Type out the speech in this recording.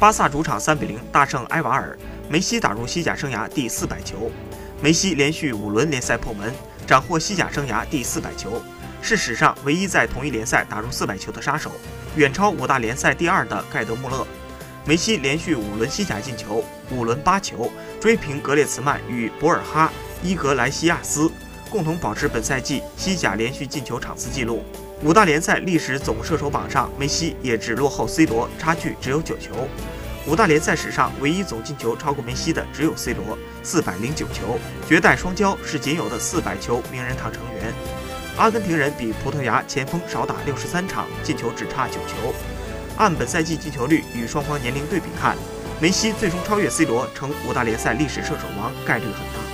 巴萨主场三比零大胜埃瓦尔，梅西打入西甲生涯第四百球。梅西连续五轮联赛破门，斩获西甲生涯第四百球，是史上唯一在同一联赛打入四百球的杀手，远超五大联赛第二的盖德穆勒。梅西连续五轮西甲进球，五轮八球，追平格列茨曼与博尔哈·伊格莱西亚斯，共同保持本赛季西甲连续进球场次纪录。五大联赛历史总射手榜上，梅西也只落后 C 罗，差距只有九球。五大联赛史上唯一总进球超过梅西的只有 C 罗，四百零九球。绝代双骄是仅有的四百球名人堂成员。阿根廷人比葡萄牙前锋少打六十三场，进球只差九球。按本赛季进球率与双方年龄对比看，梅西最终超越 C 罗成五大联赛历史射手王概率很大。